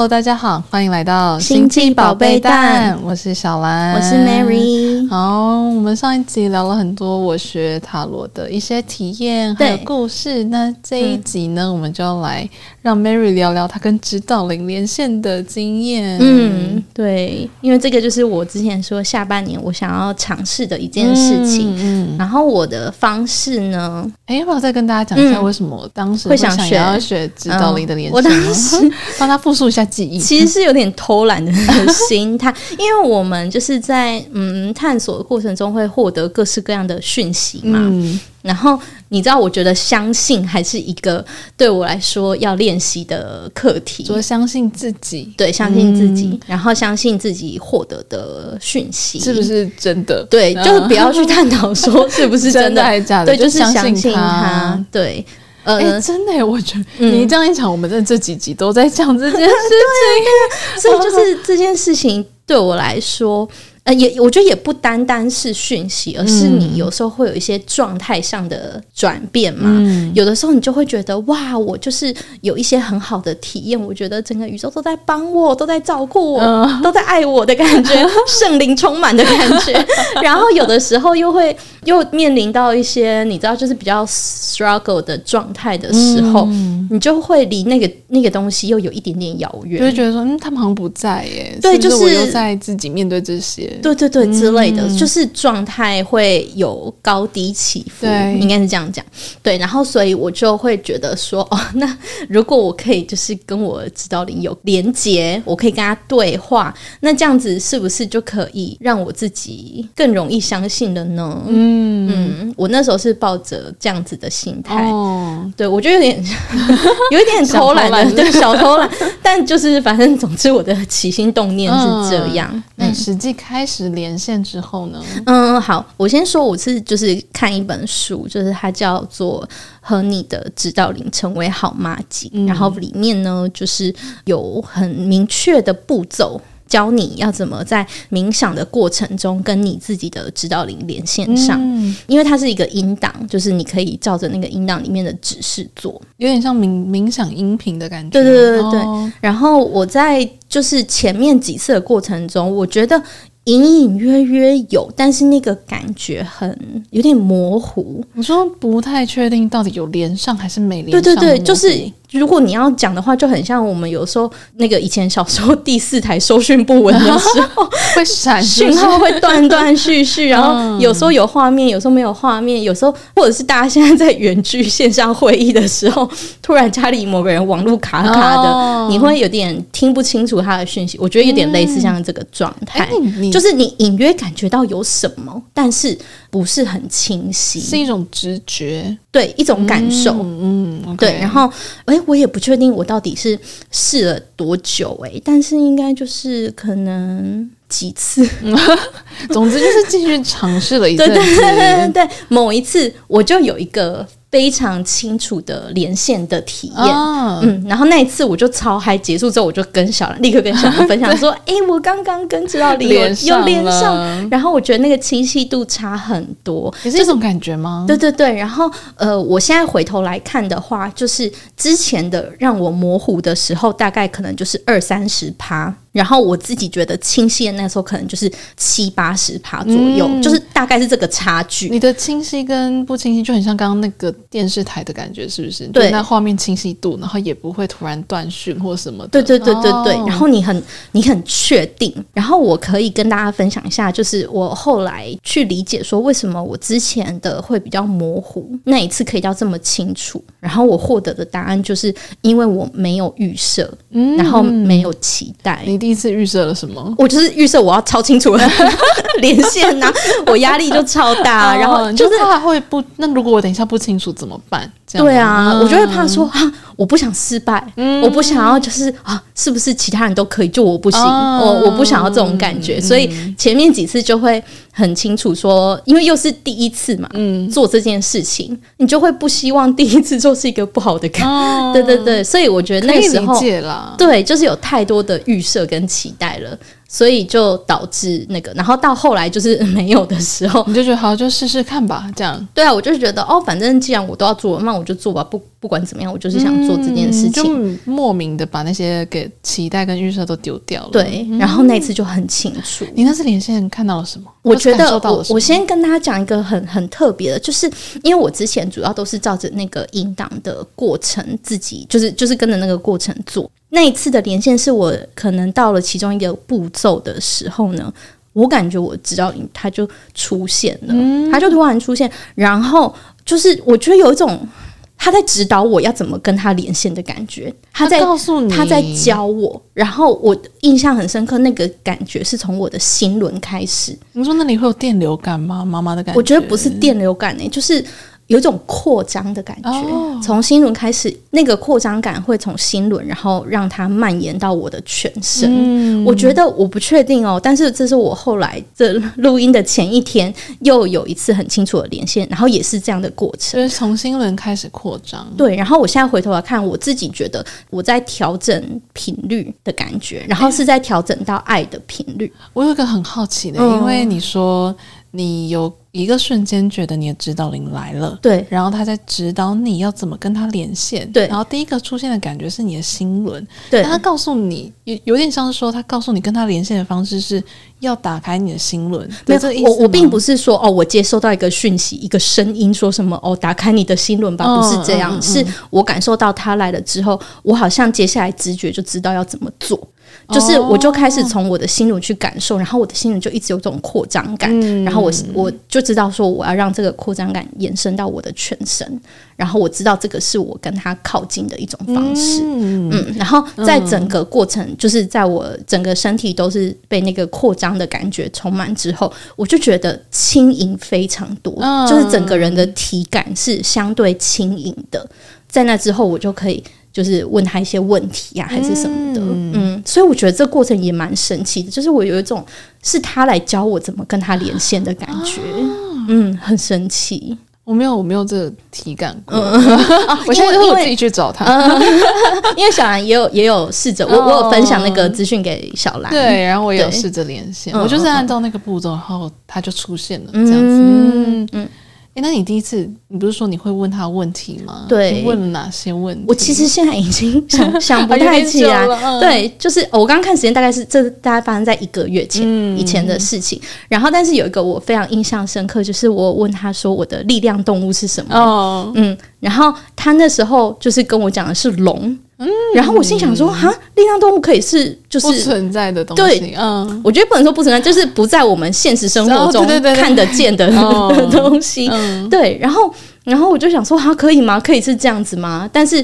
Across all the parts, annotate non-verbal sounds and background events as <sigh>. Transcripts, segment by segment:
Hello，大家好，欢迎来到星际宝贝蛋，我是小兰，我是 Mary。好，我们上一集聊了很多我学塔罗的一些体验还有故事，那这一集呢，嗯、我们就要来让 Mary 聊聊她跟指导灵连线的经验。嗯，对，因为这个就是我之前说下半年我想要尝试的一件事情。嗯，嗯然后我的方式呢，哎，要不要再跟大家讲一下为什么我当时会想要学指导灵的连线？我当时 <laughs> 帮他复述一下。记忆其实是有点偷懒的那个心态，因为我们就是在嗯探索的过程中会获得各式各样的讯息嘛。嗯、然后你知道，我觉得相信还是一个对我来说要练习的课题。说相信自己，对，相信自己，嗯、然后相信自己获得的讯息是不是真的？对，就是不要去探讨说 <laughs> 是不是真的，真的还是假的，对，就是相信他，对。哎、呃欸，真的，我觉得你这样一讲，我们在这几集都在讲这件事情，<laughs> 对，所以就是这件事情对我来说。呃，也我觉得也不单单是讯息，而是你有时候会有一些状态上的转变嘛。嗯、有的时候你就会觉得哇，我就是有一些很好的体验，我觉得整个宇宙都在帮我，都在照顾我，嗯、都在爱我的感觉，<laughs> 圣灵充满的感觉。然后有的时候又会又面临到一些你知道，就是比较 struggle 的状态的时候，嗯、你就会离那个那个东西又有一点点遥远，就会觉得说，嗯，他们好像不在耶。对，就是，是我又在自己面对这些。对对对，之类的，嗯、就是状态会有高低起伏，应该是这样讲。对，然后所以我就会觉得说，哦，那如果我可以就是跟我指导灵有连接，我可以跟他对话，那这样子是不是就可以让我自己更容易相信了呢？嗯。嗯，我那时候是抱着这样子的心态，哦、对我觉得有点 <laughs> 有一点偷懒的，对，小偷懒，但就是反正总之我的起心动念是这样，嗯，嗯。实际开。开始连线之后呢？嗯，好，我先说，我是就是看一本书，就是它叫做《和你的指导灵成为好妈吉》，嗯、然后里面呢，就是有很明确的步骤，教你要怎么在冥想的过程中跟你自己的指导灵连线上。嗯、因为它是一个音档，就是你可以照着那个音档里面的指示做，有点像冥冥想音频的感觉。对对对对对。哦、然后我在就是前面几次的过程中，我觉得。隐隐约约有，但是那个感觉很有点模糊。我说不太确定到底有连上还是没连上？对对对，就是。如果你要讲的话，就很像我们有时候那个以前小时候第四台收讯不稳的时候，<laughs> 会闪讯号会断断续续，然后有时候有画面，有时候没有画面，有时候或者是大家现在在远距线上会议的时候，突然家里某个人网络卡卡的，你会有点听不清楚他的讯息。我觉得有点类似像这个状态，就是你隐约感觉到有什么，但是不是很清晰，是一种直觉，对，一种感受，嗯，对，然后哎。我也不确定我到底是试了多久诶、欸，但是应该就是可能几次，<laughs> 总之就是继续尝试了一次。<laughs> 对对对对对，某一次我就有一个。非常清楚的连线的体验，哦、嗯，然后那一次我就超嗨，结束之后我就跟小兰立刻跟小兰分享说：“ <laughs> 哎对，我刚刚跟指导灵有有连上，然后我觉得那个清晰度差很多，是这种感觉吗？”对对对，然后呃，我现在回头来看的话，就是之前的让我模糊的时候，大概可能就是二三十趴。然后我自己觉得清晰的那时候可能就是七八十趴左右，嗯、就是大概是这个差距。你的清晰跟不清晰就很像刚刚那个电视台的感觉，是不是？对，那画面清晰度，然后也不会突然断讯或什么的。对对对对对。哦、然后你很你很确定。然后我可以跟大家分享一下，就是我后来去理解说，为什么我之前的会比较模糊，那一次可以叫这么清楚。然后我获得的答案就是因为我没有预设，嗯、然后没有期待。第一次预设了什么？我就是预设我要超清楚的 <laughs> 连线呐、啊，我压力就超大，然后就是怕会不。那如果我等一下不清楚怎么办？对啊，我就会怕说啊，我不想失败，嗯、我不想要就是啊，是不是其他人都可以，就我不行？哦、我我不想要这种感觉，嗯、所以前面几次就会很清楚说，因为又是第一次嘛，嗯，做这件事情，你就会不希望第一次做是一个不好的感 <laughs> 对对对，所以我觉得那个时候，对，就是有太多的预设跟期待了。所以就导致那个，然后到后来就是没有的时候，你就觉得好，就试试看吧，这样。对啊，我就是觉得哦，反正既然我都要做，那我就做吧，不不管怎么样，我就是想做这件事情，嗯、就莫名的把那些给期待跟预设都丢掉了。对，然后那次就很清楚。你那次连线看到了什么？我觉得我我先跟大家讲一个很很特别的，就是因为我之前主要都是照着那个引导的过程，自己就是就是跟着那个过程做。那一次的连线是我可能到了其中一个步骤的时候呢，我感觉我知道他就出现了，他就突然出现，然后就是我觉得有一种他在指导我要怎么跟他连线的感觉，他在告诉你，他在教我，然后我印象很深刻，那个感觉是从我的心轮开始。你说那里会有电流感吗？妈妈的感觉？我觉得不是电流感诶、欸，就是。有一种扩张的感觉，从、oh. 心轮开始，那个扩张感会从心轮，然后让它蔓延到我的全身。嗯、我觉得我不确定哦，但是这是我后来这录音的前一天又有一次很清楚的连线，然后也是这样的过程，就是从心轮开始扩张。对，然后我现在回头来看，我自己觉得我在调整频率的感觉，然后是在调整到爱的频率。我有个很好奇的，嗯、因为你说你有。一个瞬间觉得你的指导灵来了，对，然后他在指导你要怎么跟他连线，对，然后第一个出现的感觉是你的心轮，对，他告诉你有有点像是说，他告诉你跟他连线的方式是要打开你的心轮，没有，我我并不是说哦，我接收到一个讯息，一个声音说什么哦，打开你的心轮吧，不是这样，嗯嗯嗯，是我感受到他来了之后，我好像接下来直觉就知道要怎么做。就是，我就开始从我的心轮去感受，然后我的心轮就一直有这种扩张感，嗯、然后我我就知道说，我要让这个扩张感延伸到我的全身，然后我知道这个是我跟他靠近的一种方式，嗯，嗯，然后在整个过程，嗯、就是在我整个身体都是被那个扩张的感觉充满之后，我就觉得轻盈非常多，嗯、就是整个人的体感是相对轻盈的，在那之后，我就可以。就是问他一些问题呀、啊，还是什么的，嗯，嗯，所以我觉得这过程也蛮神奇的。就是我有一种是他来教我怎么跟他连线的感觉，啊、嗯，很神奇。我没有，我没有这个体感过。嗯、<laughs> 我现在就会自己去找他，<laughs> 因为小兰也有也有试着，我我有分享那个资讯给小兰，对，然后我也有试着连线，我就是按照那个步骤，然后他就出现了，这样子，嗯。嗯哎，那你第一次，你不是说你会问他问题吗？对，问了哪些问题？我其实现在已经想 <laughs> 想不太起来。嗯、对，就是我刚刚看时间，大概是这大概发生在一个月前、嗯、以前的事情。然后，但是有一个我非常印象深刻，就是我问他说我的力量动物是什么？哦，嗯，然后他那时候就是跟我讲的是龙。嗯，然后我心想说，哈，力量动物可以是就是不存在的东西。对，嗯，我觉得不能说不存在，就是不在我们现实生活中看得见的 <laughs> 东西。对，然后，然后我就想说，哈，可以吗？可以是这样子吗？但是，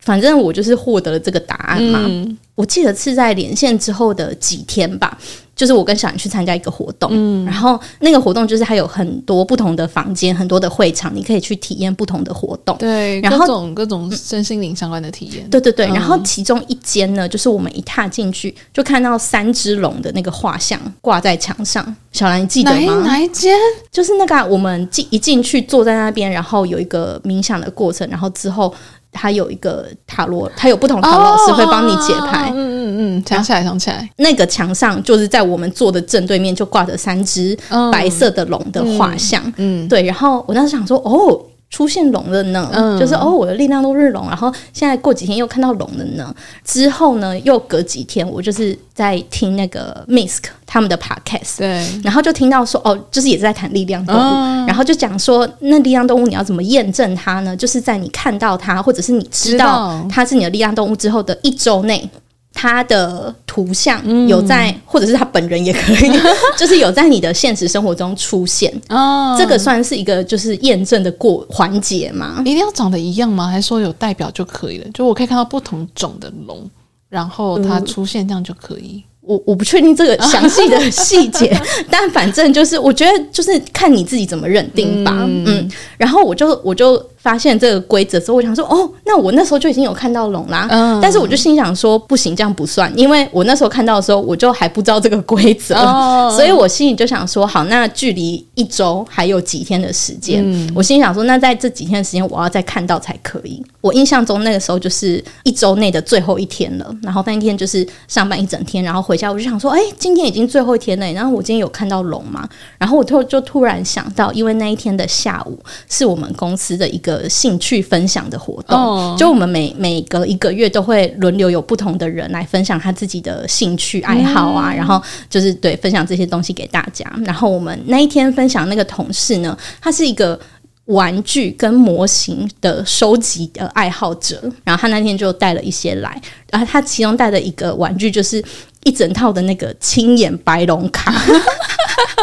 反正我就是获得了这个答案嘛。嗯，我记得是在连线之后的几天吧。就是我跟小兰去参加一个活动，嗯，然后那个活动就是还有很多不同的房间，很多的会场，你可以去体验不同的活动，对，然后各种各种身心灵相关的体验，对对对。然后其中一间呢，就是我们一踏进去就看到三只龙的那个画像挂在墙上，小兰你记得吗？哪，哪一间？就是那个我们进一进去坐在那边，然后有一个冥想的过程，然后之后。他有一个塔罗，他有不同塔罗老师会帮你解牌。嗯嗯嗯，想起来，想起来，那个墙上就是在我们坐的正对面，就挂着三只白色的龙的画像。嗯，对。然后我当时想说，哦。出现龙了呢，嗯、就是哦，我的力量都是龙。然后现在过几天又看到龙了呢。之后呢，又隔几天，我就是在听那个 Misk 他们的 Podcast，对，然后就听到说哦，就是也是在谈力量动物，哦、然后就讲说那力量动物你要怎么验证它呢？就是在你看到它，或者是你知道它是你的力量动物之后的一周内。他的图像有在，嗯、或者是他本人也可以，<laughs> 就是有在你的现实生活中出现。哦，这个算是一个就是验证的过环节吗？一定要长得一样吗？还是说有代表就可以了？就我可以看到不同种的龙，然后它出现这样就可以？嗯、我我不确定这个详细的细节，<laughs> 但反正就是我觉得就是看你自己怎么认定吧。嗯，嗯，然后我就我就。发现这个规则之后，我想说，哦，那我那时候就已经有看到龙啦。嗯，但是我就心想说，不行，这样不算，因为我那时候看到的时候，我就还不知道这个规则，哦、所以我心里就想说，好，那距离一周还有几天的时间，嗯、我心里想说，那在这几天的时间，我要再看到才可以。我印象中那个时候就是一周内的最后一天了，然后那一天就是上班一整天，然后回家我就想说，哎，今天已经最后一天了，然后我今天有看到龙吗？然后我就就突然想到，因为那一天的下午是我们公司的一个兴趣分享的活动，哦、就我们每每隔一个月都会轮流有不同的人来分享他自己的兴趣爱好啊，嗯、然后就是对分享这些东西给大家。然后我们那一天分享那个同事呢，他是一个玩具跟模型的收集的爱好者，然后他那天就带了一些来，然后他其中带的一个玩具就是一整套的那个青眼白龙卡。<laughs>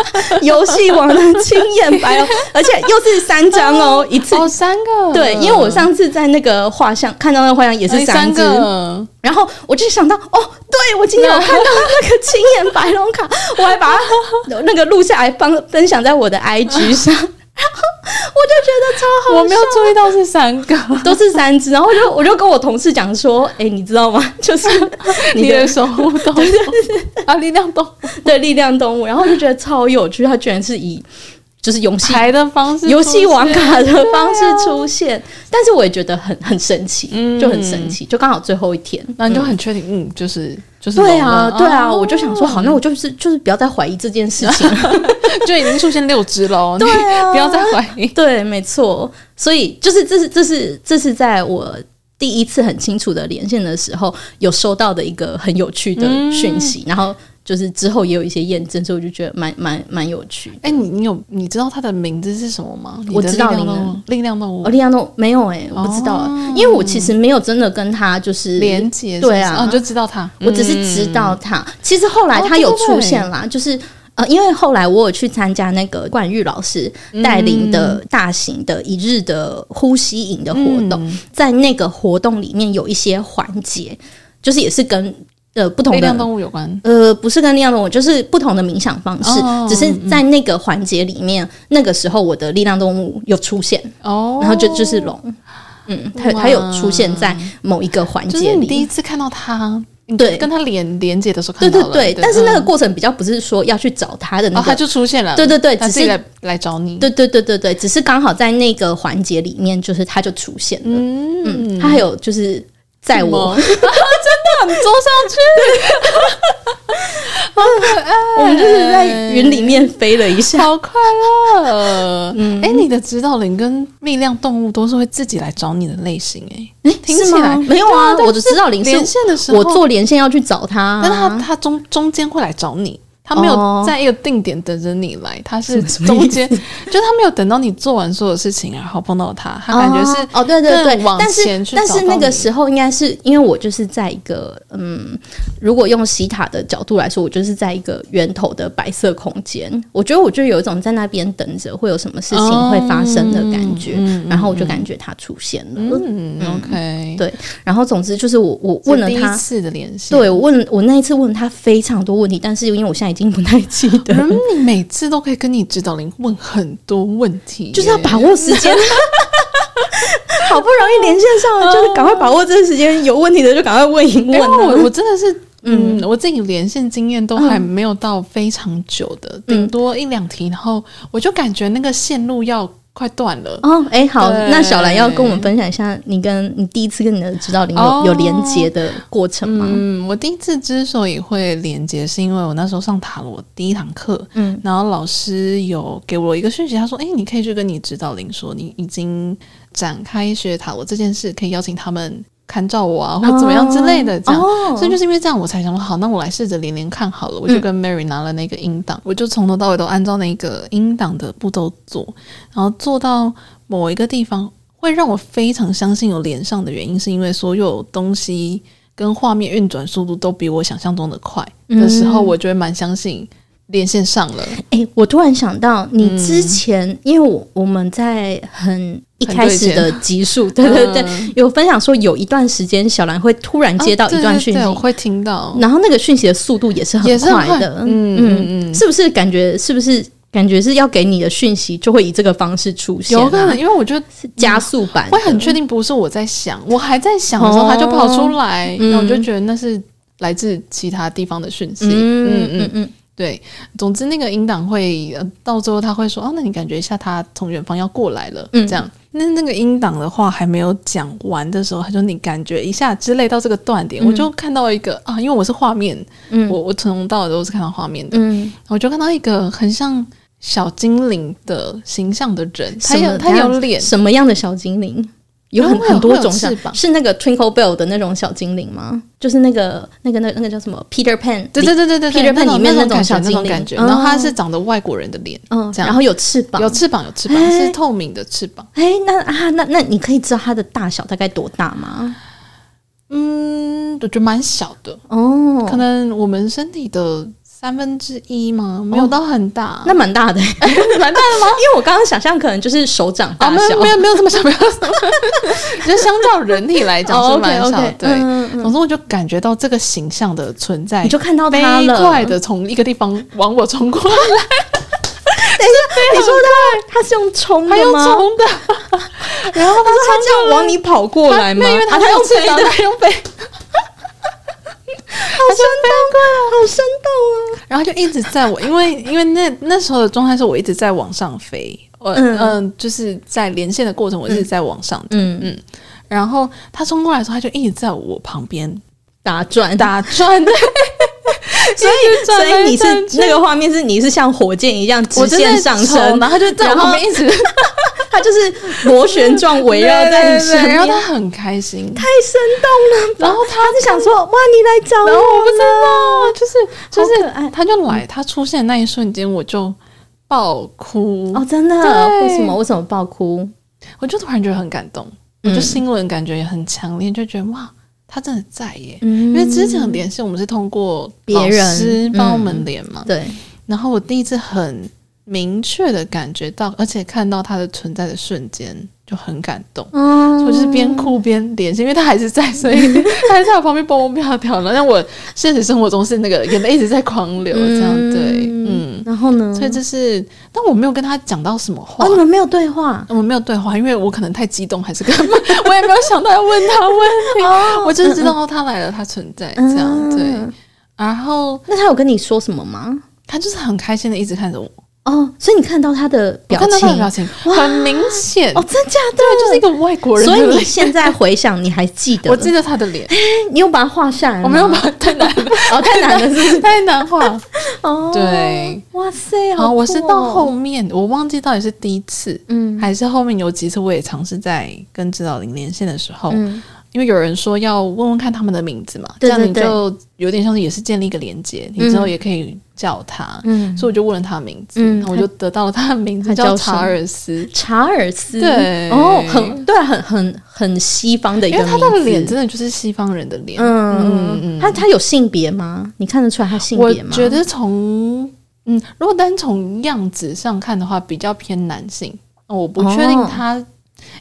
<laughs> 游戏王的青眼白龙，<laughs> 而且又是三张哦，一次。哦三个，对，因为我上次在那个画像看到那个画像也是三只，然后我就想到哦，对我今天有看到那个青眼白龙卡，我还把它 <laughs> 那个录下来，帮分享在我的 IG 上。然后我就觉得超好笑，我没有注意到是三个，都是三只。然后我就我就跟我同事讲说：“哎、欸，你知道吗？<laughs> 就是 <laughs> 你的守护动物 <laughs> 啊，力量动物，对，力量动物。”然后我就觉得超有趣，它居然是以就是游戏牌的方式、游戏王卡的方式出现。啊、但是我也觉得很很神奇，嗯、就很神奇，就刚好最后一天，那你就很确定，嗯，就是。就是对啊，对啊，我就想说，好，那我就是就是不要再怀疑这件事情，<laughs> 就已经出现六只了，<laughs> 对啊，不要再怀疑，对，没错，所以就是这是这是这是在我第一次很清楚的连线的时候，有收到的一个很有趣的讯息，然后。就是之后也有一些验证，所以我就觉得蛮蛮蛮有趣。哎、欸，你你有你知道他的名字是什么吗？我知道，力量动物，力量动物没有哎、欸，我不知道，哦、因为我其实没有真的跟他就是连接，对啊，哦、就知道他，我只是知道他。嗯、其实后来他有出现啦，哦、对对对，就是呃，因为后来我有去参加那个冠玉老师带领的大型的一日的呼吸营的活动，嗯、在那个活动里面有一些环节，就是也是跟。呃，不同的力量动物有关。呃，不是跟力量动物，就是不同的冥想方式。哦、只是在那个环节里面，嗯、那个时候我的力量动物有出现哦，然后就就是龙，嗯，它它有出现在某一个环节里。你第一次看到它，对，跟它连连接的时候看到了，对对对。但是那个过程比较不是说要去找它的那个，它、哦、就出现了。对对对，只是来来找你。对对对对对，只是刚好在那个环节里面，就是它就出现了。嗯嗯，它还有就是。在我。<laughs> 真的很坐上去，<laughs> 好可爱。我们就是在云里面飞了一下，好快乐。嗯，哎，你的指导灵跟力量动物都是会自己来找你的类型，哎，听起来没有啊。我的指导灵连线的时候，我做连线要去找他，但他他中中间会来找你。他没有在一个定点等着你来，他是中间，就他没有等到你做完所有事情，然后碰到他，他感觉是哦，对对对，但是但是那个时候应该是因为我就是在一个嗯，如果用西塔的角度来说，我就是在一个源头的白色空间，我觉得我就有一种在那边等着会有什么事情会发生的感觉，然后我就感觉他出现了，嗯，OK，对，然后总之就是我我问了他第一次的联系，对我问我那一次问他非常多问题，但是因为我现在已经。并不太记得。嗯，你每次都可以跟你指导灵问很多问题，就是要把握时间。好不容易连线上了，<laughs> 就是赶快把握这个时间，有问题的就赶快问一问。我我真的是，嗯，我自己连线经验都还没有到非常久的，顶多一两题，然后我就感觉那个线路要。快断了哦！哎、欸，好，那小兰要跟我们分享一下你跟你第一次跟你的指导灵有、哦、有连接的过程吗？嗯，我第一次之所以会连接，是因为我那时候上塔罗第一堂课，嗯，然后老师有给我一个讯息，他说：“哎、欸，你可以去跟你指导灵说，你已经展开学塔罗这件事，可以邀请他们。”看照我啊，或怎么样之类的，这样，哦、所以就是因为这样，我才想说好，那我来试着连连看好了。我就跟 Mary 拿了那个音档，嗯、我就从头到尾都按照那个音档的步骤做，然后做到某一个地方，会让我非常相信有连上的原因，是因为所有东西跟画面运转速度都比我想象中的快的时候，我就会蛮相信。连线上了，哎、欸，我突然想到，你之前，嗯、因为我我们在很一开始的集数，<laughs> 对对对，嗯、有分享说有一段时间小兰会突然接到一段讯息，啊、对对对，我会听到，然后那个讯息的速度也是很快的，快。嗯嗯嗯，是不是感觉是不是感觉是要给你的讯息，就会以这个方式出现、啊。有可能，因为我觉得是加速版，我很确定不是我在想，我还在想的时候，它就跑出来，然后我就觉得那是来自其他地方的讯息。嗯嗯。嗯嗯，对。总之，那个音档会到最后他会说：“哦，那你感觉一下，他从远方要过来了。”这样。那那个音档的话还没有讲完的时候，他说：“你感觉一下之类到这个断点，我就看到一个啊，因为我是画面，我我从头到尾都是看到画面的，嗯我就看到一个很像。”小精灵的形象的人，他有他有脸，什么样的小精灵？有很很多种翅膀，是那个 Twinkle Bell 的那种小精灵吗？就是那个那个那那个叫什么 Peter Pan？对对对对对，Peter Pan 里面那种小精灵感觉。然后它是长得外国人的脸，嗯，这样，然后有翅膀，有翅膀，有翅膀，是透明的翅膀。哎，那啊，那那你可以知道它的大小大概多大吗？嗯，我觉得蛮小的哦，可能我们身体的。三分之一吗？没有到很大，那蛮大的，<laughs> 蛮大的吗？因为我刚刚想象可能就是手掌大小，没有没有这么小，没有这么小，就相较人体来讲是蛮小。对，总之我就感觉到这个形象的存在，你就看到它了，飞快的从一个地方往我冲过来。等一下，你说它它是用冲的吗？用冲的，<laughs> 然后他说它这样往你跑过来吗？因为他用飞的，他用飞。好生动啊！好生动啊！然后就一直在我，因为 <laughs> 因为那那时候的状态是我一直在往上飞，我嗯、呃，就是在连线的过程，我一直在往上，嗯嗯。然后他冲过来的时候，他就一直在我旁边打转打转 <laughs> 的，所以所以你是那个画面是你是像火箭一样直线上升，然后他就在我旁边一直。<laughs> 他就是螺旋状围绕在你身边，然后他很开心，太生动了。然后他就想说：“哇，你来找我了！”我不知道，就是就是，他就来，他出现的那一瞬间，我就爆哭哦，真的？为什么？为什么爆哭？我就突然觉得很感动，我就新闻感觉也很强烈，就觉得哇，他真的在耶！因为之前的连线我们是通过别人帮我们连嘛，对。然后我第一次很。明确的感觉到，而且看到他的存在的瞬间就很感动。嗯，我就是边哭边连线，因为他还是在，所以 <laughs> 他还在我旁边蹦蹦跳跳的。让我现实生活中是那个眼泪一直在狂流，这样对，嗯。然后呢？所以就是，但我没有跟他讲到什么话。哦，你们没有对话？我们没有对话，因为我可能太激动，还是干嘛我也没有想到要问他问题。<laughs> 哦，我就是知道他来了，他存在这样对。然后，那他有跟你说什么吗？他就是很开心的一直看着我。哦，所以你看到他的表情，看到他的表情很明显哦，真假的？对，就是一个外国人。所以你现在回想，你还记得？我记得他的脸，你有把它画下来？我没有把它，太难了，<laughs> 哦，太难了，是不是？<laughs> 太难画。哦，对，哇塞，好，我是到后面，我忘记到底是第一次，嗯，还是后面有几次，我也尝试在跟指导灵连线的时候。因为有人说要问问看他们的名字嘛，这样你就有点像是也是建立一个连接，你之后也可以叫他。嗯，所以我就问了他的名字，然后我就得到了他的名字，叫查尔斯。查尔斯，对，哦，很对，很很很西方的一个名字。因为他的脸真的就是西方人的脸。嗯嗯嗯，他他有性别吗？你看得出来他性别吗？我觉得从嗯，如果单从样子上看的话，比较偏男性。我不确定他，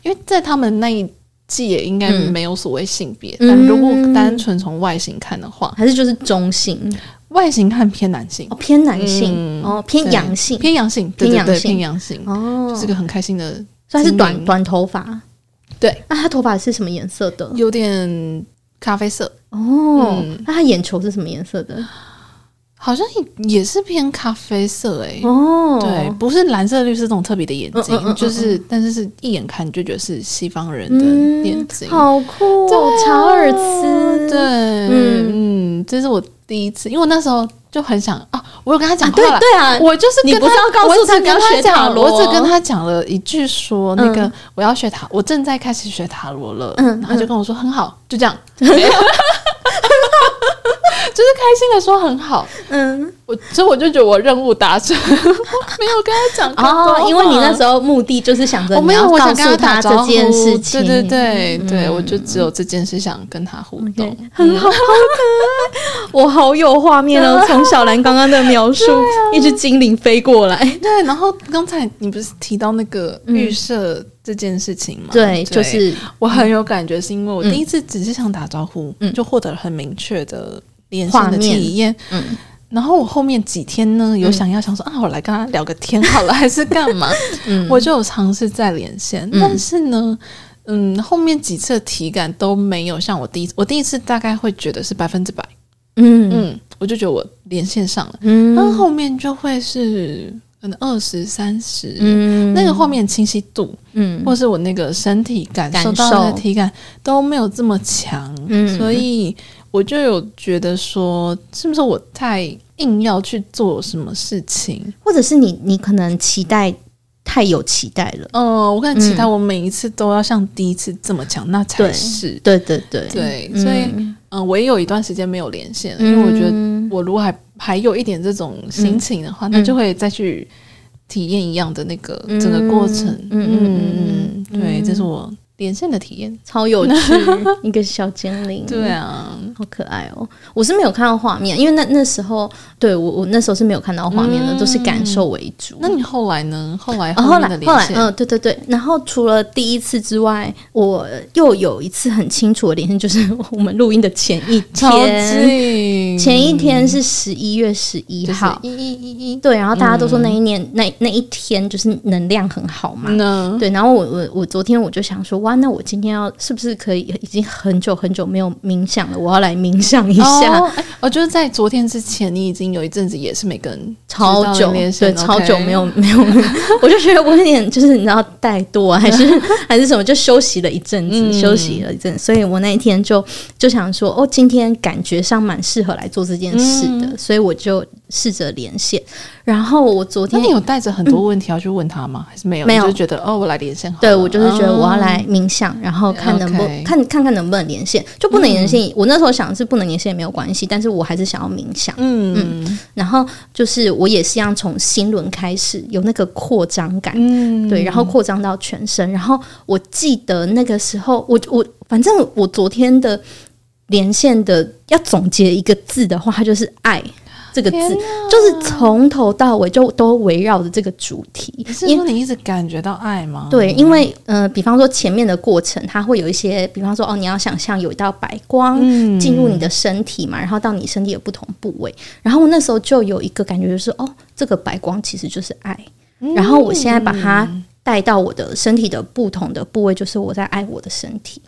因为在他们那一。既也应该没有所谓性别，嗯、但如果单纯从外形看的话，还是就是中性。外形看偏男性，哦，偏男性，嗯、哦，偏阳性，偏阳性，偏阳性，偏阳性，哦，就是个很开心的。所以他是短短头发，对。那他头发是什么颜色的？有点咖啡色。哦，嗯、那他眼球是什么颜色的？好像也也是偏咖啡色诶，哦，对，不是蓝色、绿色这种特别的眼睛，就是，但是是一眼看就觉得是西方人的眼睛，好酷哦，查尔斯，对，嗯。嗯，这是我第一次，因为我那时候就很想啊，我有跟他讲话了，对啊，我就是你不是要告诉他你要学塔罗，我只跟他讲了一句说那个我要学塔，我正在开始学塔罗了，嗯，然后就跟我说很好，就这样。<laughs> <laughs> 就是开心的说很好，嗯，我所以我就觉得我任务达成，<laughs> 没有跟他讲哦，因为你那时候目的就是想着我没有告诉他这件事情，对对对对，我就只有这件事想跟他互动，很好，好可爱，我好有画面哦，从小兰刚刚的描述，一只精灵飞过来，对，然后刚才你不是提到那个预设这件事情吗？对，就是我很有感觉，是因为我第一次只是想打招呼，就获得了很明确的。连线的体验，嗯，然后我后面几天呢，有想要想说、嗯、啊，我来跟他聊个天好了，<laughs> 还是干嘛？嗯、我就有尝试再连线，嗯、但是呢，嗯，后面几次的体感都没有像我第一次，我第一次大概会觉得是百分之百，嗯。嗯，我就觉得我连线上了，嗯，然后后面就会是。可能二十三十，嗯，那个后面清晰度，嗯，或是我那个身体感受到的体感都没有这么强，嗯，所以我就有觉得说，是不是我太硬要去做什么事情，或者是你你可能期待太有期待了，嗯，我可能期待我每一次都要像第一次这么强，那才是，对对对。对，所以嗯，我也有一段时间没有连线，因为我觉得我如果还。还有一点这种心情的话，嗯、那就会再去体验一样的那个整个过程。嗯嗯嗯嗯，对，这是我。连线的体验超有趣，<laughs> 一个小精灵，对啊，好可爱哦！我是没有看到画面，因为那那时候对我我那时候是没有看到画面的，嗯、都是感受为主。那你后来呢？后来后来后来嗯，对对对。然后除了第一次之外，我又有一次很清楚的连线，就是 <laughs> 我们录音的前一天，前一天是十一月十一号，一一一一对。然后大家都说那一年、嗯、那那一天就是能量很好嘛，嗯、对。然后我我我昨天我就想说哇。那我今天要是不是可以？已经很久很久没有冥想了，我要来冥想一下。我觉得在昨天之前，你已经有一阵子也是没跟超久，对超久没有 <laughs> 没有。<laughs> 我就觉得我有点就是你知道怠惰啊，还是 <laughs> 还是什么，就休息了一阵子，嗯、休息了一阵。所以我那一天就就想说，哦，今天感觉上蛮适合来做这件事的，嗯、所以我就试着连线。然后我昨天你有带着很多问题要去问他吗？嗯、还是没有？没有，就觉得哦，我来连线好。对，我就是觉得我要来冥想，嗯、然后看能不看看看能不能连线，就不能连线。嗯、我那时候想的是不能连线也没有关系，但是我还是想要冥想。嗯嗯。然后就是我也是要从心轮开始有那个扩张感，嗯，对，然后扩张到全身。然后我记得那个时候，我我反正我昨天的连线的要总结一个字的话，它就是爱。这个字就是从头到尾就都围绕着这个主题。是说你一直感觉到爱吗？对，因为呃，比方说前面的过程，它会有一些，比方说哦，你要想象有一道白光进入你的身体嘛，嗯、然后到你身体的不同部位，然后那时候就有一个感觉，就是哦，这个白光其实就是爱。嗯、然后我现在把它带到我的身体的不同的部位，就是我在爱我的身体。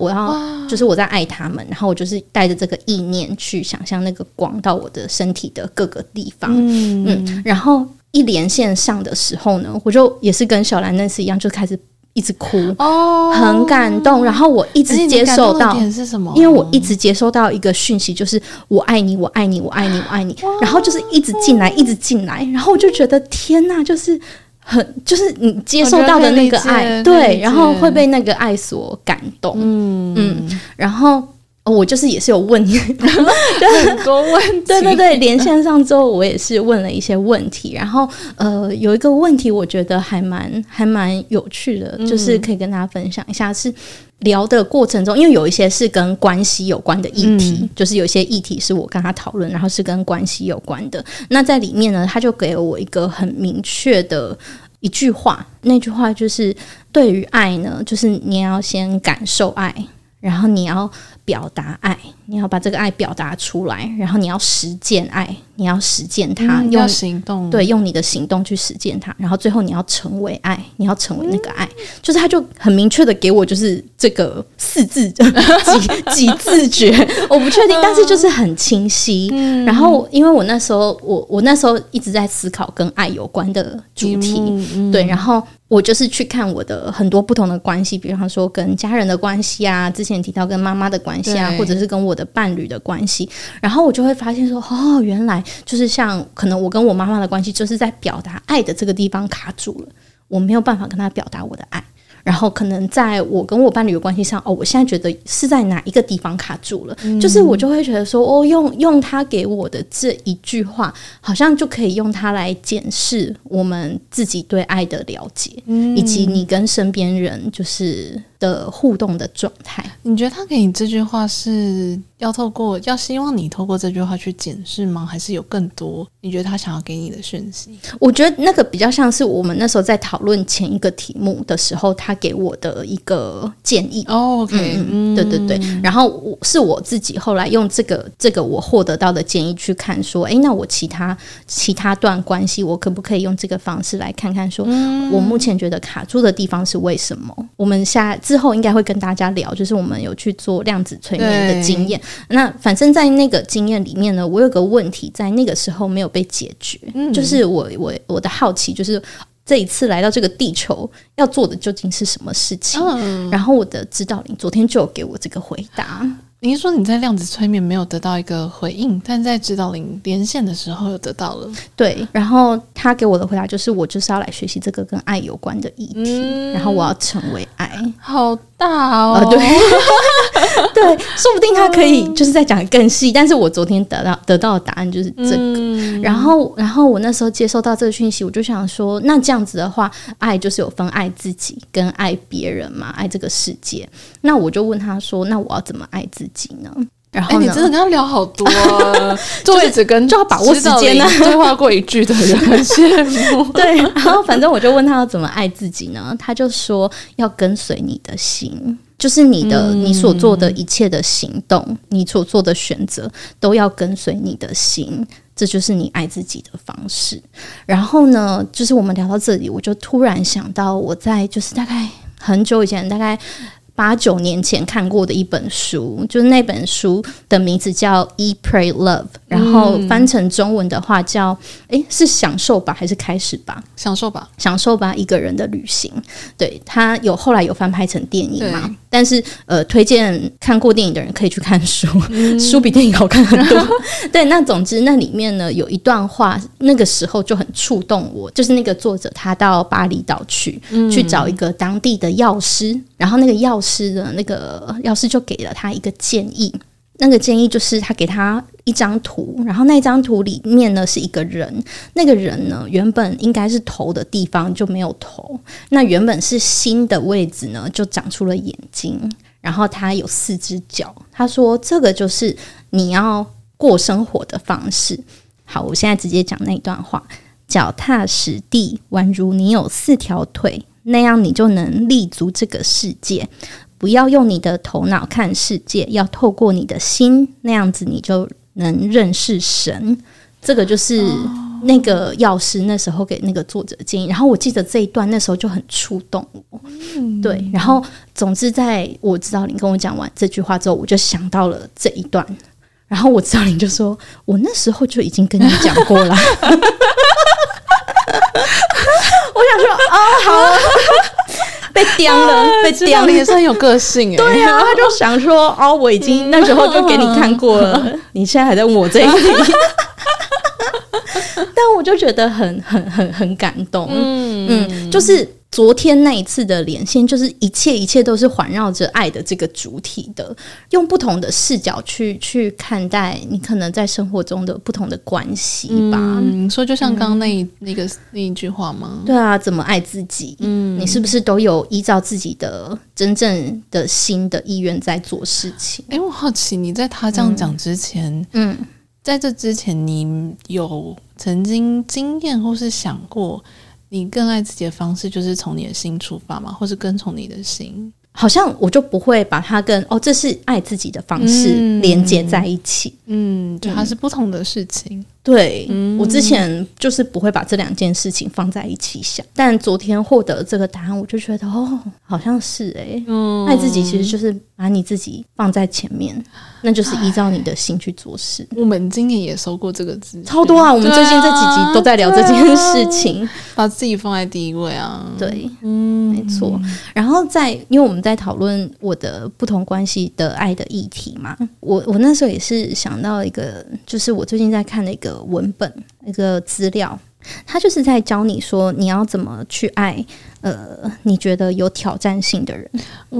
我要就是我在爱他们，然后我就是带着这个意念去想象那个光到我的身体的各个地方，嗯，嗯，然后一连线上的时候呢，我就也是跟小兰那次一样，就开始一直哭，哦，很感动。然后我一直接受到是什么？因为我一直接收到一个讯息，就是我爱你，我爱你，我爱你，我爱你。然后就是一直进来，一直进来，然后我就觉得天哪，就是。很就是你接受到的那个爱，对，然后会被那个爱所感动，嗯。嗯，然后我就是也是有问题，<laughs> 很多问题，对对对，连线上之后我也是问了一些问题，然后呃有一个问题我觉得还蛮还蛮有趣的，就是可以跟大家分享一下是。聊的过程中，因为有一些是跟关系有关的议题，嗯、就是有些议题是我跟他讨论，然后是跟关系有关的。那在里面呢，他就给了我一个很明确的一句话，那句话就是：对于爱呢，就是你要先感受爱，然后你要表达爱，你要把这个爱表达出来，然后你要实践爱。你要实践它，嗯、用行动，对，用你的行动去实践它，然后最后你要成为爱，你要成为那个爱，嗯、就是他就很明确的给我就是这个四字 <laughs> 几几字诀，我不确定，但是就是很清晰。嗯、然后因为我那时候我我那时候一直在思考跟爱有关的主题，对，然后我就是去看我的很多不同的关系，比方说跟家人的关系啊，之前提到跟妈妈的关系啊，或者是跟我的伴侣的关系，然后我就会发现说，哦，原来。就是像可能我跟我妈妈的关系，就是在表达爱的这个地方卡住了，我没有办法跟她表达我的爱。然后可能在我跟我伴侣的关系上，哦，我现在觉得是在哪一个地方卡住了？嗯、就是我就会觉得说，哦，用用他给我的这一句话，好像就可以用它来检视我们自己对爱的了解，嗯、以及你跟身边人就是的互动的状态。你觉得他给你这句话是要透过，要希望你透过这句话去检视吗？还是有更多你觉得他想要给你的讯息？我觉得那个比较像是我们那时候在讨论前一个题目的时候，他给我的一个建议。哦，OK，嗯，对对对。然后我是我自己后来用这个这个我获得到的建议去看，说，哎，那我其他其他段关系，我可不可以用这个方式来看看，说我目前觉得卡住的地方是为什么？我们下之后应该会跟大家聊，就是我们有去做量子催眠的经验。那反正，在那个经验里面呢，我有个问题在那个时候没有被解决，嗯、就是我我我的好奇，就是这一次来到这个地球要做的究竟是什么事情？嗯、然后我的指导灵昨天就有给我这个回答。你是说你在量子催眠没有得到一个回应，但在指导灵连线的时候又得到了？对，然后他给我的回答就是：我就是要来学习这个跟爱有关的议题，嗯、然后我要成为爱。好大哦！呃、对，<laughs> <laughs> 对，说不定他可以就是在讲更细。但是我昨天得到得到的答案就是这个。嗯、然后，然后我那时候接收到这个讯息，我就想说：那这样子的话，爱就是有分爱自己跟爱别人嘛，爱这个世界。那我就问他说：那我要怎么爱自己？呢？然后、欸、你真的跟他聊好多、啊，<laughs> 就一直跟就要把握时间呢。对话过一句的人很羡慕。<laughs> 对，然后反正我就问他要怎么爱自己呢？他就说要跟随你的心，就是你的、嗯、你所做的一切的行动，你所做的选择都要跟随你的心，这就是你爱自己的方式。然后呢，就是我们聊到这里，我就突然想到我在就是大概很久以前，大概。八九年前看过的一本书，就是那本书的名字叫《Eat Pray Love》，然后翻成中文的话叫“诶，是享受吧，还是开始吧？享受吧，享受吧，一个人的旅行。”对，他有后来有翻拍成电影嘛？但是呃，推荐看过电影的人可以去看书，嗯、书比电影好看很多。<laughs> 对，那总之那里面呢有一段话，那个时候就很触动我，就是那个作者他到巴厘岛去、嗯、去找一个当地的药师，然后那个药师。师的那个药师就给了他一个建议，那个建议就是他给他一张图，然后那张图里面呢是一个人，那个人呢原本应该是头的地方就没有头，那原本是心的位置呢就长出了眼睛，然后他有四只脚。他说这个就是你要过生活的方式。好，我现在直接讲那一段话：脚踏实地，宛如你有四条腿。那样你就能立足这个世界，不要用你的头脑看世界，要透过你的心，那样子你就能认识神。这个就是那个药师那时候给那个作者建议。然后我记得这一段那时候就很触动我。嗯、对，然后总之在我知道你跟我讲完这句话之后，我就想到了这一段。然后我知道你就说：“我那时候就已经跟你讲过了。” <laughs> 我想说啊、哦，好了，<laughs> 被刁了，被刁了，也是很有个性哎。<laughs> 对呀、啊，他就想说 <laughs> 哦，我已经那时候就给你看过了，你现在还在问我这一题，但我就觉得很很很很感动，嗯嗯，就是。昨天那一次的连线，就是一切一切都是环绕着爱的这个主体的，用不同的视角去去看待你可能在生活中的不同的关系吧。嗯，说就像刚刚那、嗯、那个那一句话吗？对啊，怎么爱自己？嗯，你是不是都有依照自己的真正的心的意愿在做事情？哎、欸，我好奇你在他这样讲之前，嗯，在这之前，你有曾经经验或是想过？你更爱自己的方式，就是从你的心出发嘛？或是跟从你的心？好像我就不会把它跟哦，这是爱自己的方式连接在一起。嗯，就它是不同的事情。对，嗯、我之前就是不会把这两件事情放在一起想，但昨天获得这个答案，我就觉得哦，好像是哎、欸，嗯、爱自己其实就是把你自己放在前面，那就是依照你的心去做事。我们今年也收过这个字，超多啊！我们最近这几集都在聊这件事情，啊、把自己放在第一位啊。对，嗯，没错。然后在因为我们在讨论我的不同关系的爱的议题嘛，我我那时候也是想到一个，就是我最近在看的一个。文本一个资料，他就是在教你说你要怎么去爱呃，你觉得有挑战性的人。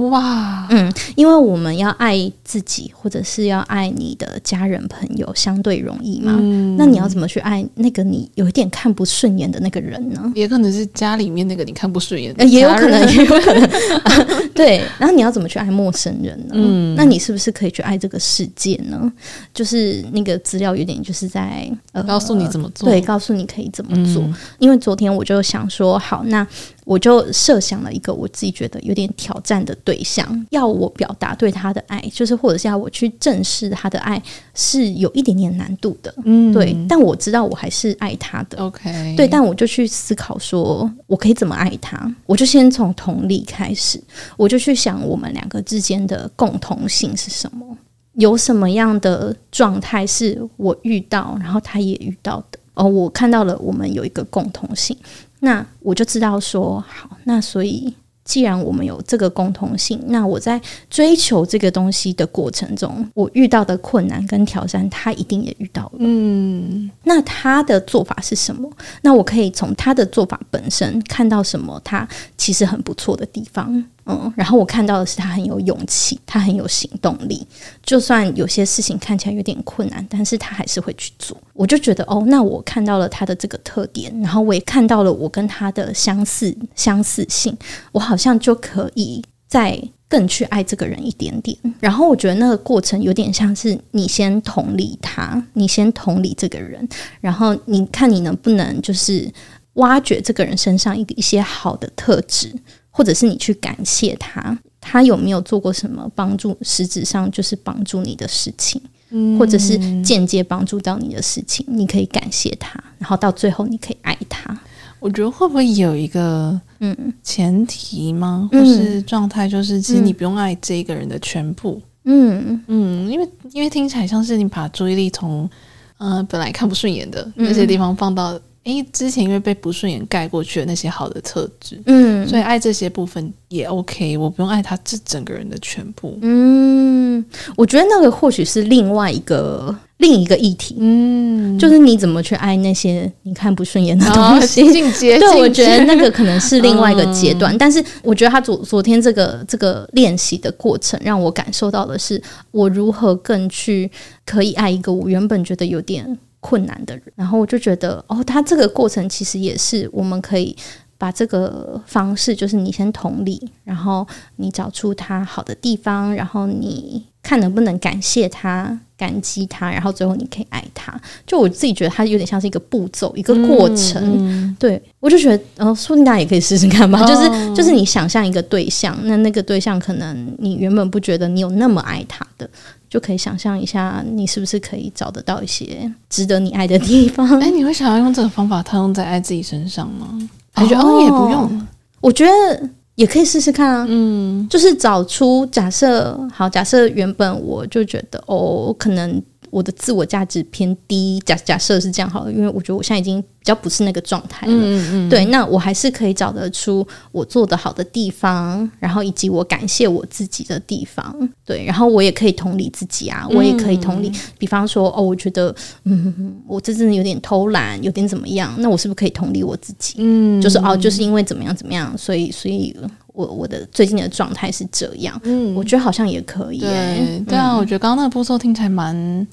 哇，嗯，因为我们要爱自己，或者是要爱你的家人朋友，相对容易嘛。嗯、那你要怎么去爱那个你有一点看不顺眼的那个人呢？也可能是家里面那个你看不顺眼的、呃，也有可能，也有可能。啊、<laughs> 对，然后你要怎么去爱陌生人呢？嗯，那你是不是可以去爱这个世界呢？就是那个资料有点就是在呃告诉你怎么做，对，告诉你可以怎么做。嗯、因为昨天我就想说，好，那。我就设想了一个我自己觉得有点挑战的对象，要我表达对他的爱，就是或者是要我去正视他的爱，是有一点点难度的。嗯，对，但我知道我还是爱他的。OK，对，但我就去思考说，我可以怎么爱他？我就先从同理开始，我就去想我们两个之间的共同性是什么？有什么样的状态是我遇到，然后他也遇到的？哦，我看到了，我们有一个共同性。那我就知道说好，那所以既然我们有这个共同性，那我在追求这个东西的过程中，我遇到的困难跟挑战，他一定也遇到了。嗯，那他的做法是什么？那我可以从他的做法本身看到什么？他其实很不错的地方。嗯，然后我看到的是他很有勇气，他很有行动力。就算有些事情看起来有点困难，但是他还是会去做。我就觉得，哦，那我看到了他的这个特点，然后我也看到了我跟他的相似相似性，我好像就可以再更去爱这个人一点点。然后我觉得那个过程有点像是你先同理他，你先同理这个人，然后你看你能不能就是挖掘这个人身上一个一些好的特质。或者是你去感谢他，他有没有做过什么帮助，实质上就是帮助你的事情，嗯，或者是间接帮助到你的事情，你可以感谢他，然后到最后你可以爱他。我觉得会不会有一个嗯前提吗？嗯、或是状态，就是其实你不用爱这一个人的全部，嗯嗯，因为因为听起来像是你把注意力从呃本来看不顺眼的那些地方放到。诶，之前因为被不顺眼盖过去的那些好的特质，嗯，所以爱这些部分也 OK，我不用爱他这整个人的全部。嗯，我觉得那个或许是另外一个另一个议题，嗯，就是你怎么去爱那些你看不顺眼的东西。进阶，<laughs> 对，我觉得那个可能是另外一个阶段。嗯，但是我觉得他昨昨天这个这个练习的过程，让我感受到的是，我如何更去可以爱一个我原本觉得有点。困难的人，然后我就觉得，哦，他这个过程其实也是我们可以把这个方式，就是你先同理，然后你找出他好的地方，然后你看能不能感谢他、感激他，然后最后你可以爱他。就我自己觉得，他有点像是一个步骤、一个过程。对，我就觉得，哦，说不定大家也可以试试看吧。哦、就是，就是你想象一个对象，那那个对象可能你原本不觉得你有那么爱他的。就可以想象一下，你是不是可以找得到一些值得你爱的地方？<laughs> 哎，你会想要用这个方法套用在爱自己身上吗？我觉得哦，也不用。我觉得也可以试试看啊。嗯，就是找出假设，好，假设原本我就觉得哦，可能。我的自我价值偏低，假假设是这样好了，因为我觉得我现在已经比较不是那个状态了。嗯嗯，对，那我还是可以找得出我做得好的地方，然后以及我感谢我自己的地方。对，然后我也可以同理自己啊，我也可以同理，嗯、比方说哦，我觉得嗯，我这真的有点偷懒，有点怎么样？那我是不是可以同理我自己？嗯，就是哦，就是因为怎么样怎么样，所以所以。我我的最近的状态是这样，嗯，我觉得好像也可以，对对啊，我觉得刚刚那个步骤听起来蛮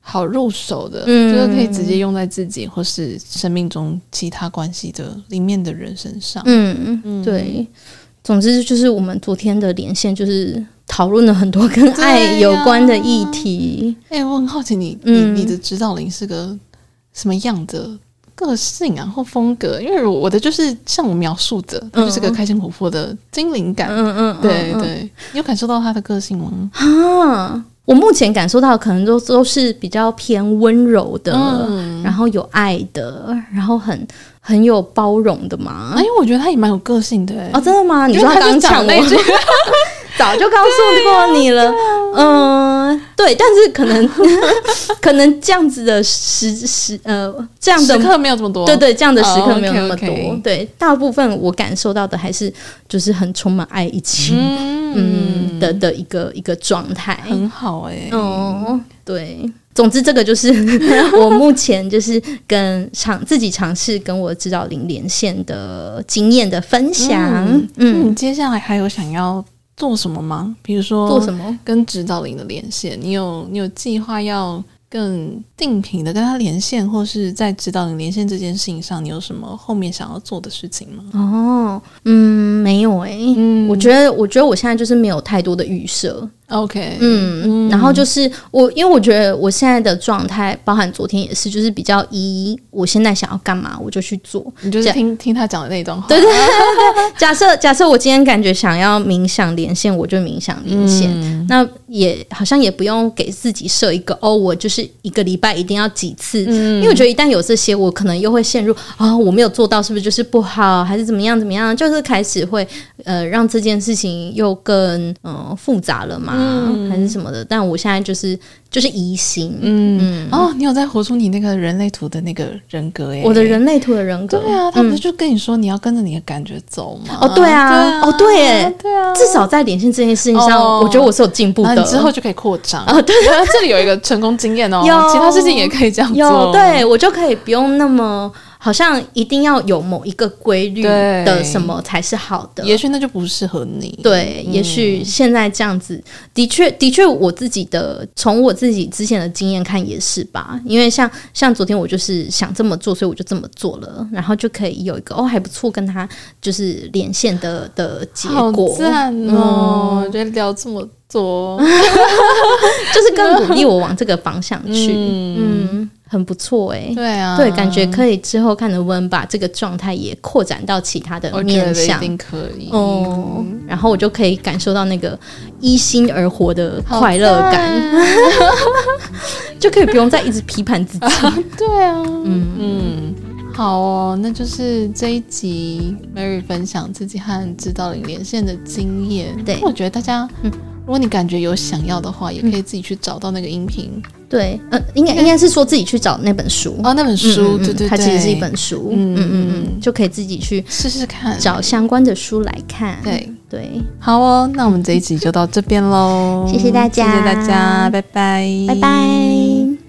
好入手的，嗯，就是可以直接用在自己或是生命中其他关系的里面的人身上，嗯嗯，对，总之就是我们昨天的连线就是讨论了很多跟爱有关的议题，哎，我很好奇你你你的指导灵是个什么样的？个性啊，或风格，因为我的就是像我描述的，他、就是个开心活泼的精灵感。嗯嗯，嗯对对，你有感受到他的个性吗？啊，我目前感受到可能都都是比较偏温柔的，嗯、然后有爱的，然后很很有包容的嘛。因为我觉得他也蛮有个性的。哦，真的吗？你说他刚讲那句，<laughs> 早就告诉过你了。<laughs> 嗯，呃，对，但是可能 <laughs> 可能这样子的时时呃这样的时刻没有这么多，对对，这样的时刻没有那么多。Oh, okay, okay. 对，大部分我感受到的还是就是很充满爱一起嗯，嗯的的一个一个状态，很好哎、欸。哦，对。总之，这个就是 <laughs> 我目前就是跟尝自己尝试跟我指导灵连线的经验的分享。嗯，接下来还有想要做什么吗？比如说做什么跟指导灵的连线？你有你有计划要更定频的跟他连线，或是在指导灵连线这件事情上，你有什么后面想要做的事情吗？哦，嗯，没有诶、欸。嗯，我觉得我觉得我现在就是没有太多的预设。OK，嗯，然后就是我，因为我觉得我现在的状态，包含昨天也是，就是比较依我现在想要干嘛，我就去做。你就是听听他讲的那段话。对对对对。假设假设我今天感觉想要冥想连线，我就冥想连线。嗯、那也好像也不用给自己设一个哦，我就是一个礼拜一定要几次。嗯。因为我觉得一旦有这些，我可能又会陷入啊、哦，我没有做到，是不是就是不好，还是怎么样怎么样？就是开始会呃，让这件事情又更嗯、呃、复杂了嘛。嗯，还是什么的，但我现在就是就是疑心，嗯。嗯。哦，你有在活出你那个人类图的那个人格诶，我的人类图的人格，对啊，他不是就跟你说你要跟着你的感觉走吗？哦，对啊，哦对，对啊，至少在连线这件事情上，我觉得我是有进步的，之后就可以扩张。啊。对，<laughs> 这里有一个成功经验哦，有。其他事情也可以这样做，有，对我就可以不用那么。好像一定要有某一个规律的什么才是好的，也许那就不适合你。对，嗯、也许现在这样子的确的确，我自己的从我自己之前的经验看也是吧。因为像像昨天我就是想这么做，所以我就这么做了，然后就可以有一个哦还不错跟他就是连线的的结果。好赞哦！我觉得聊这么多，<laughs> 就是更鼓励我往这个方向去。嗯。嗯很不错哎、欸，对啊，对，感觉可以之后看能不能把这个状态也扩展到其他的面向，一定可以。哦。嗯、然后我就可以感受到那个依心而活的快乐感，<laughs> 就可以不用再一直批判自己。啊 <laughs> 对啊，嗯。嗯，好哦，那就是这一集 Mary 分享自己和指导灵连线的经验。对，我觉得大家，嗯，如果你感觉有想要的话，也可以自己去找到那个音频。对，呃，应该应该是说自己去找那本书。哦，那本书，嗯嗯、对对对，它其实是一本书，嗯嗯嗯，就可以自己去试试看，找相关的书来看。对。对，好哦，那我们这一集就到这边喽，谢谢大家，谢谢大家，拜拜，拜拜。